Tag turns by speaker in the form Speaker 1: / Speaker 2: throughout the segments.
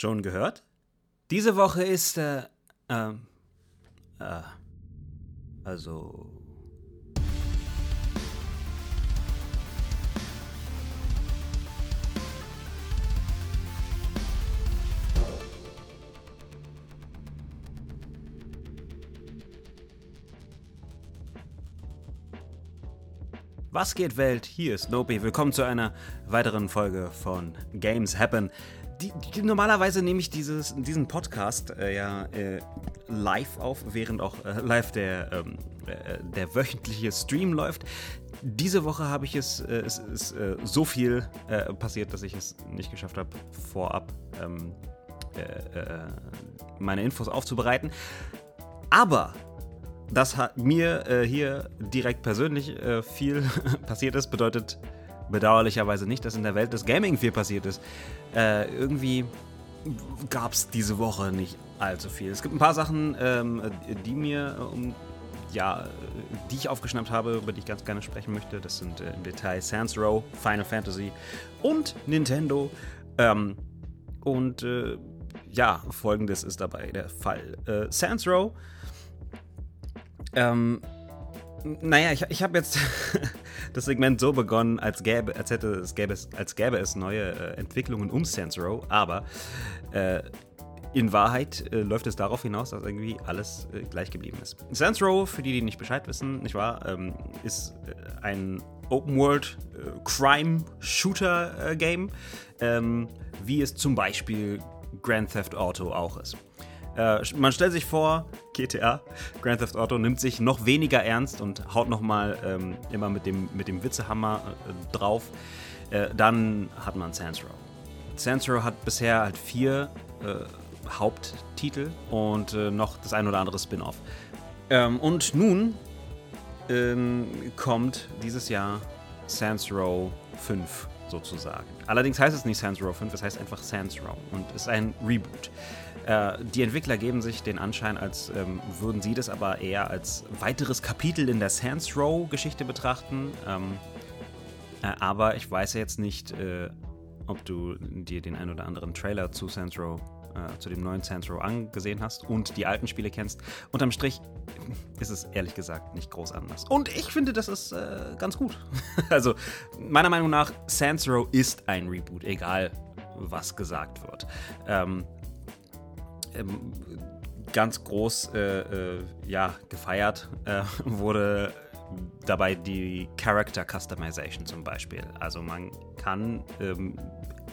Speaker 1: Schon gehört? Diese Woche ist, äh, ähm, äh, also. Was geht Welt? Hier ist Nopi. Willkommen zu einer weiteren Folge von Games Happen. Die, die, normalerweise nehme ich dieses, diesen Podcast äh, ja äh, live auf, während auch äh, live der, ähm, äh, der wöchentliche Stream läuft. Diese Woche habe ich es, äh, es ist äh, so viel passiert, dass ich es nicht geschafft habe, vorab ähm, meine Infos aufzubereiten. Aber dass mir hier direkt persönlich viel passiert ist, bedeutet bedauerlicherweise nicht, dass in der Welt des Gaming viel passiert ist. Äh, irgendwie gab es diese Woche nicht allzu viel. Es gibt ein paar Sachen, ähm, die mir um ja, die ich aufgeschnappt habe, über die ich ganz gerne sprechen möchte. Das sind äh, im Detail Sans Row, Final Fantasy und Nintendo. Ähm, und äh, ja, folgendes ist dabei der Fall. Äh, Sans Row ähm, naja, ich, ich habe jetzt das Segment so begonnen, als gäbe, als hätte es gäbe es, als gäbe es neue äh, Entwicklungen um Sans Row, aber äh, in Wahrheit äh, läuft es darauf hinaus, dass irgendwie alles äh, gleich geblieben ist. Sans Row, für die, die nicht Bescheid wissen, nicht wahr, ähm, ist äh, ein Open-World äh, Crime-Shooter-Game, ähm, wie es zum Beispiel Grand Theft Auto auch ist. Äh, man stellt sich vor, GTA, Grand Theft Auto, nimmt sich noch weniger ernst und haut nochmal ähm, immer mit dem, mit dem Witzehammer äh, drauf. Äh, dann hat man Sans Row. Sans Row hat bisher halt vier äh, Haupttitel und äh, noch das ein oder andere Spin-off. Ähm, und nun ähm, kommt dieses Jahr Sans Row 5 sozusagen. Allerdings heißt es nicht Sans Row 5, es heißt einfach Sans Row und ist ein Reboot. Äh, die Entwickler geben sich den Anschein, als ähm, würden sie das aber eher als weiteres Kapitel in der Sans Row-Geschichte betrachten. Ähm, äh, aber ich weiß jetzt nicht, äh, ob du dir den ein oder anderen Trailer zu Sans Row äh, zu dem neuen Sans Row angesehen hast und die alten Spiele kennst. Unterm Strich ist es ehrlich gesagt nicht groß anders. Und ich finde, das ist äh, ganz gut. also, meiner Meinung nach, Sans Row ist ein Reboot, egal was gesagt wird. Ähm, ähm, ganz groß äh, äh, ja, gefeiert äh, wurde dabei die Character Customization zum Beispiel. Also man kann ähm,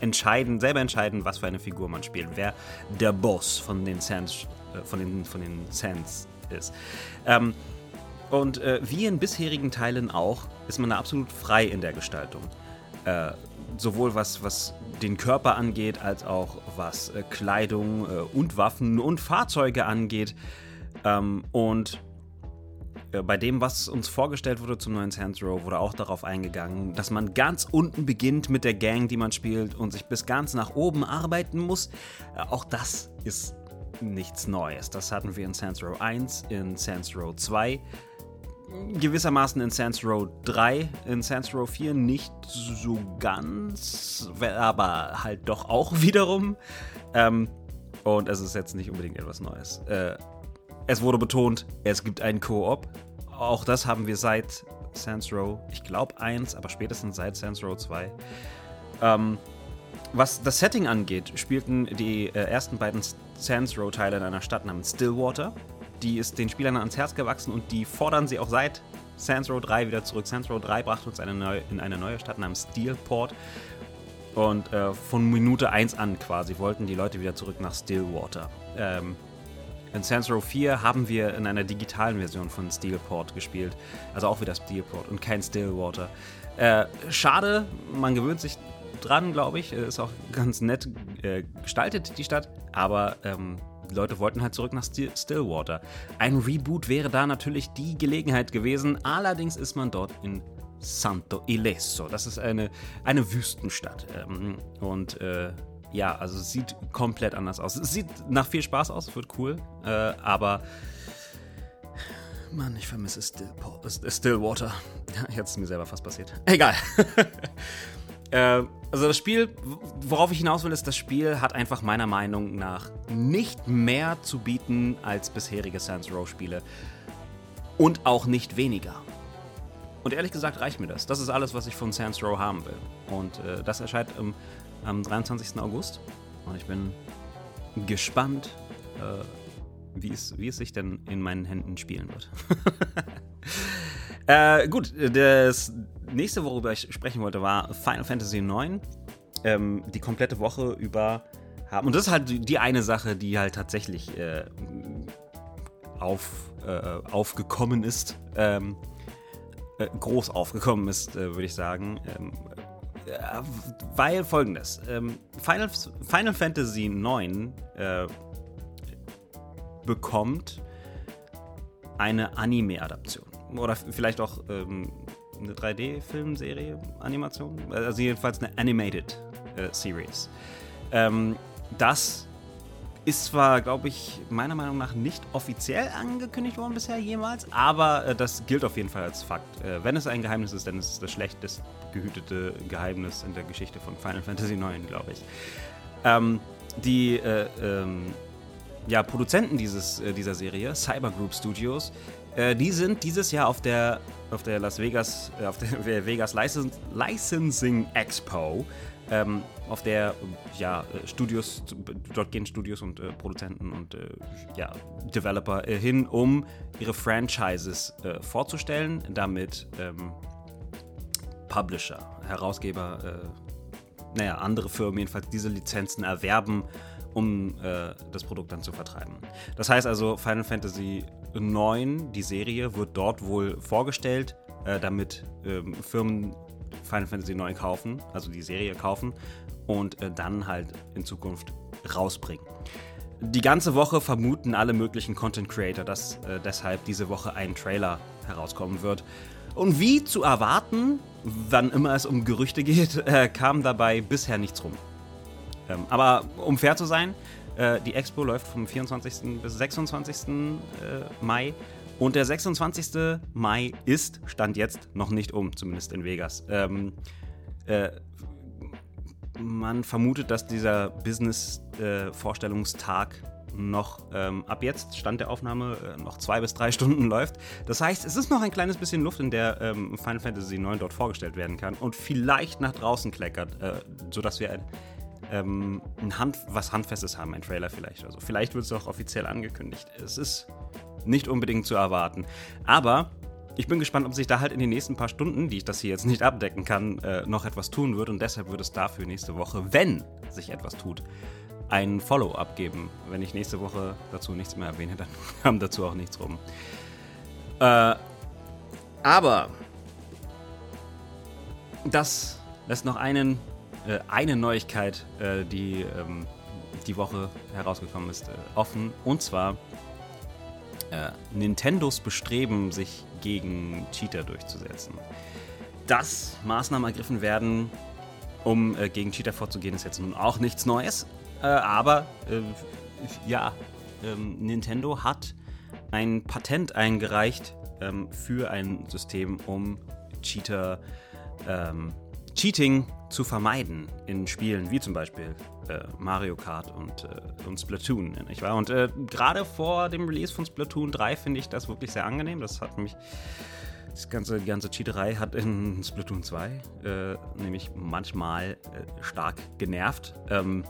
Speaker 1: entscheiden, selber entscheiden, was für eine Figur man spielt, wer der Boss von den Sans, äh, von den, von den Sans ist. Ähm, und äh, wie in bisherigen Teilen auch, ist man da absolut frei in der Gestaltung. Äh, sowohl was, was den Körper angeht, als auch was äh, Kleidung äh, und Waffen und Fahrzeuge angeht. Ähm, und äh, bei dem, was uns vorgestellt wurde zum neuen Saints Row, wurde auch darauf eingegangen, dass man ganz unten beginnt mit der Gang, die man spielt und sich bis ganz nach oben arbeiten muss. Äh, auch das ist nichts Neues. Das hatten wir in Saints Row 1, in Saints Row 2 gewissermaßen in Sans Row 3, in Sans Row 4 nicht so ganz, aber halt doch auch wiederum. Ähm, und es ist jetzt nicht unbedingt etwas Neues. Äh, es wurde betont, es gibt einen Koop. Auch das haben wir seit Sans Row, ich glaube 1, aber spätestens seit Sans Row 2. Ähm, was das Setting angeht, spielten die äh, ersten beiden Sans Row-Teile in einer Stadt namens Stillwater die ist den Spielern ans Herz gewachsen und die fordern sie auch seit Sans Row 3 wieder zurück. Sans Row 3 brachte uns eine neue, in eine neue Stadt namens Steelport. Und äh, von Minute 1 an quasi wollten die Leute wieder zurück nach Stillwater. Ähm, in Sans Row 4 haben wir in einer digitalen Version von Steelport gespielt. Also auch wieder Steelport und kein Stillwater. Äh, schade, man gewöhnt sich dran, glaube ich. Ist auch ganz nett äh, gestaltet, die Stadt. Aber ähm, die Leute wollten halt zurück nach Stillwater. Ein Reboot wäre da natürlich die Gelegenheit gewesen. Allerdings ist man dort in Santo Ileso. Das ist eine, eine Wüstenstadt. Ähm, und äh, ja, also sieht komplett anders aus. Es sieht nach viel Spaß aus, wird cool. Äh, aber Mann, ich vermisse Stillwater. Jetzt ist mir selber fast passiert. Egal. Äh, also das Spiel, worauf ich hinaus will, ist, das Spiel hat einfach meiner Meinung nach nicht mehr zu bieten als bisherige Sans Row Spiele. Und auch nicht weniger. Und ehrlich gesagt reicht mir das. Das ist alles, was ich von Sans Row haben will. Und äh, das erscheint im, am 23. August. Und ich bin gespannt, äh, wie, es, wie es sich denn in meinen Händen spielen wird. äh, gut, das nächste, worüber ich sprechen wollte, war Final Fantasy IX. Ähm, die komplette Woche über haben. Und das ist halt die eine Sache, die halt tatsächlich äh, auf, äh, aufgekommen ist. Ähm, äh, groß aufgekommen ist, äh, würde ich sagen. Ähm, äh, weil folgendes: ähm, Final, Final Fantasy IX äh, bekommt eine Anime-Adaption. Oder vielleicht auch ähm, eine 3D-Filmserie, Animation. Also jedenfalls eine Animated äh, Series. Ähm, das ist zwar, glaube ich, meiner Meinung nach nicht offiziell angekündigt worden bisher jemals, aber äh, das gilt auf jeden Fall als Fakt. Äh, wenn es ein Geheimnis ist, dann ist es das schlechtest gehütete Geheimnis in der Geschichte von Final Fantasy IX, glaube ich. Ähm, die äh, ähm, ja, Produzenten dieses, äh, dieser Serie, Cyber Group Studios, äh, die sind dieses Jahr auf der, auf der Las Vegas, äh, auf der Vegas Licensing Expo ähm, auf der ja, äh, Studios, dort gehen Studios und äh, Produzenten und äh, ja, Developer äh, hin, um ihre Franchises vorzustellen, damit ähm, Publisher, Herausgeber, naja, andere Firmen jedenfalls diese Lizenzen erwerben, um das Produkt dann zu vertreiben. Das heißt also, Final Fantasy IX, die Serie, wird dort wohl vorgestellt, damit ähm, Firmen Final Fantasy 9 kaufen, also die Serie kaufen und äh, dann halt in Zukunft rausbringen. Die ganze Woche vermuten alle möglichen Content Creator, dass äh, deshalb diese Woche ein Trailer herauskommen wird. Und wie zu erwarten, wann immer es um Gerüchte geht, äh, kam dabei bisher nichts rum. Ähm, aber um fair zu sein, äh, die Expo läuft vom 24. bis 26. Äh, Mai und der 26. Mai ist, stand jetzt, noch nicht um, zumindest in Vegas. Ähm, äh, man vermutet, dass dieser Business-Vorstellungstag noch ähm, ab jetzt, Stand der Aufnahme, äh, noch zwei bis drei Stunden läuft. Das heißt, es ist noch ein kleines bisschen Luft, in der ähm, Final Fantasy IX dort vorgestellt werden kann und vielleicht nach draußen kleckert, äh, sodass wir ein, ähm, ein Hand, was Handfestes haben, ein Trailer vielleicht. Also vielleicht wird es auch offiziell angekündigt. Es ist nicht unbedingt zu erwarten. Aber ich bin gespannt, ob sich da halt in den nächsten paar Stunden, die ich das hier jetzt nicht abdecken kann, äh, noch etwas tun wird. Und deshalb wird es dafür nächste Woche, wenn sich etwas tut, ein Follow-up geben. Wenn ich nächste Woche dazu nichts mehr erwähne, dann kam dazu auch nichts rum. Äh, aber das lässt noch einen, äh, eine Neuigkeit, äh, die ähm, die Woche herausgekommen ist, äh, offen. Und zwar äh, Nintendos Bestreben, sich gegen Cheater durchzusetzen. Dass Maßnahmen ergriffen werden, um äh, gegen Cheater vorzugehen, ist jetzt nun auch nichts Neues. Aber ja, ähm, Nintendo hat ein Patent eingereicht ähm, für ein System, um Cheater ähm, Cheating zu vermeiden in Spielen wie zum Beispiel äh, Mario Kart und, äh, und Splatoon, nicht wahr? Und äh, gerade vor dem Release von Splatoon 3 finde ich das wirklich sehr angenehm. Das hat mich, das ganze, die ganze Cheaterei hat in Splatoon 2 äh, nämlich manchmal äh, stark genervt. Ähm,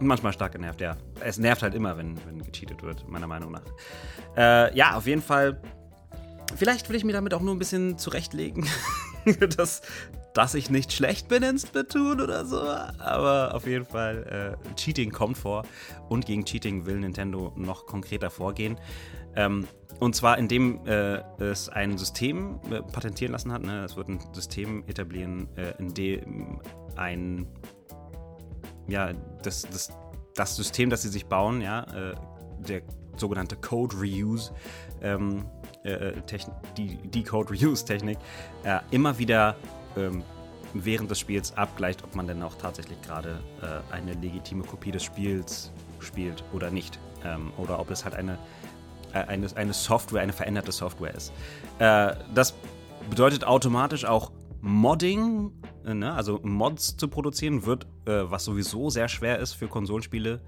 Speaker 1: manchmal stark genervt, ja. Es nervt halt immer, wenn, wenn gecheatet wird, meiner Meinung nach. Äh, ja, auf jeden Fall. Vielleicht will ich mir damit auch nur ein bisschen zurechtlegen, dass, dass ich nicht schlecht bin in Splatoon oder so, aber auf jeden Fall, äh, Cheating kommt vor und gegen Cheating will Nintendo noch konkreter vorgehen. Ähm, und zwar indem äh, es ein System äh, patentieren lassen hat. Ne? Es wird ein System etablieren, äh, in dem ein, ja, das, das, das System, das sie sich bauen, ja, äh, der sogenannte Code Reuse, ähm, äh, die, die Code Reuse Technik, immer wieder ähm, während des Spiels abgleicht, ob man denn auch tatsächlich gerade äh, eine legitime Kopie des Spiels spielt oder nicht. Ähm, oder ob es halt eine, äh, eine, eine Software, eine veränderte Software ist. Äh, das bedeutet automatisch auch Modding, äh, ne, also Mods zu produzieren, wird, äh, was sowieso sehr schwer ist für Konsolenspiele,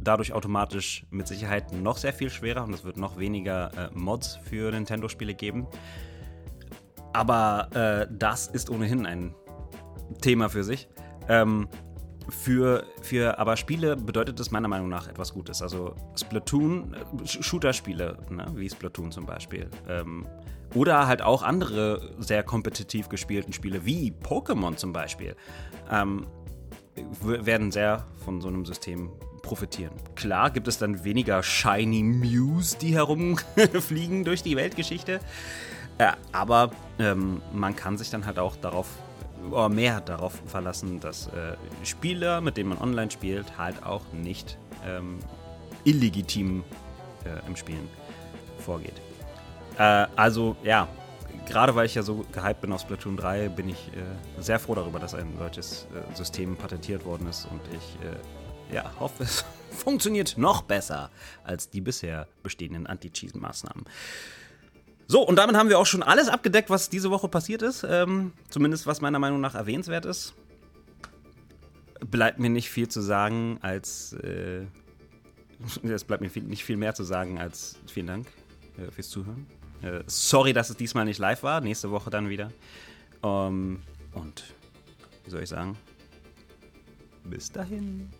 Speaker 1: dadurch automatisch mit Sicherheit noch sehr viel schwerer und es wird noch weniger äh, Mods für Nintendo-Spiele geben. Aber äh, das ist ohnehin ein Thema für sich. Ähm, für, für aber Spiele bedeutet das meiner Meinung nach etwas Gutes. Also Splatoon, äh, Shooter-Spiele, ne, wie Splatoon zum Beispiel. Ähm, oder halt auch andere sehr kompetitiv gespielten Spiele, wie Pokémon zum Beispiel, ähm, werden sehr von so einem System profitieren. Klar gibt es dann weniger Shiny Mews, die herumfliegen durch die Weltgeschichte. Äh, aber ähm, man kann sich dann halt auch darauf mehr darauf verlassen, dass äh, Spieler, mit denen man online spielt, halt auch nicht ähm, illegitim äh, im Spielen vorgeht. Äh, also ja, gerade weil ich ja so gehypt bin auf Splatoon 3, bin ich äh, sehr froh darüber, dass ein solches äh, System patentiert worden ist und ich äh, ja, hoffe, es funktioniert noch besser als die bisher bestehenden Anti-Cheesen-Maßnahmen. So, und damit haben wir auch schon alles abgedeckt, was diese Woche passiert ist. Ähm, zumindest was meiner Meinung nach erwähnenswert ist. Bleibt mir nicht viel zu sagen als. Äh, es bleibt mir viel, nicht viel mehr zu sagen als vielen Dank äh, fürs Zuhören. Äh, sorry, dass es diesmal nicht live war. Nächste Woche dann wieder. Ähm, und wie soll ich sagen? Bis dahin.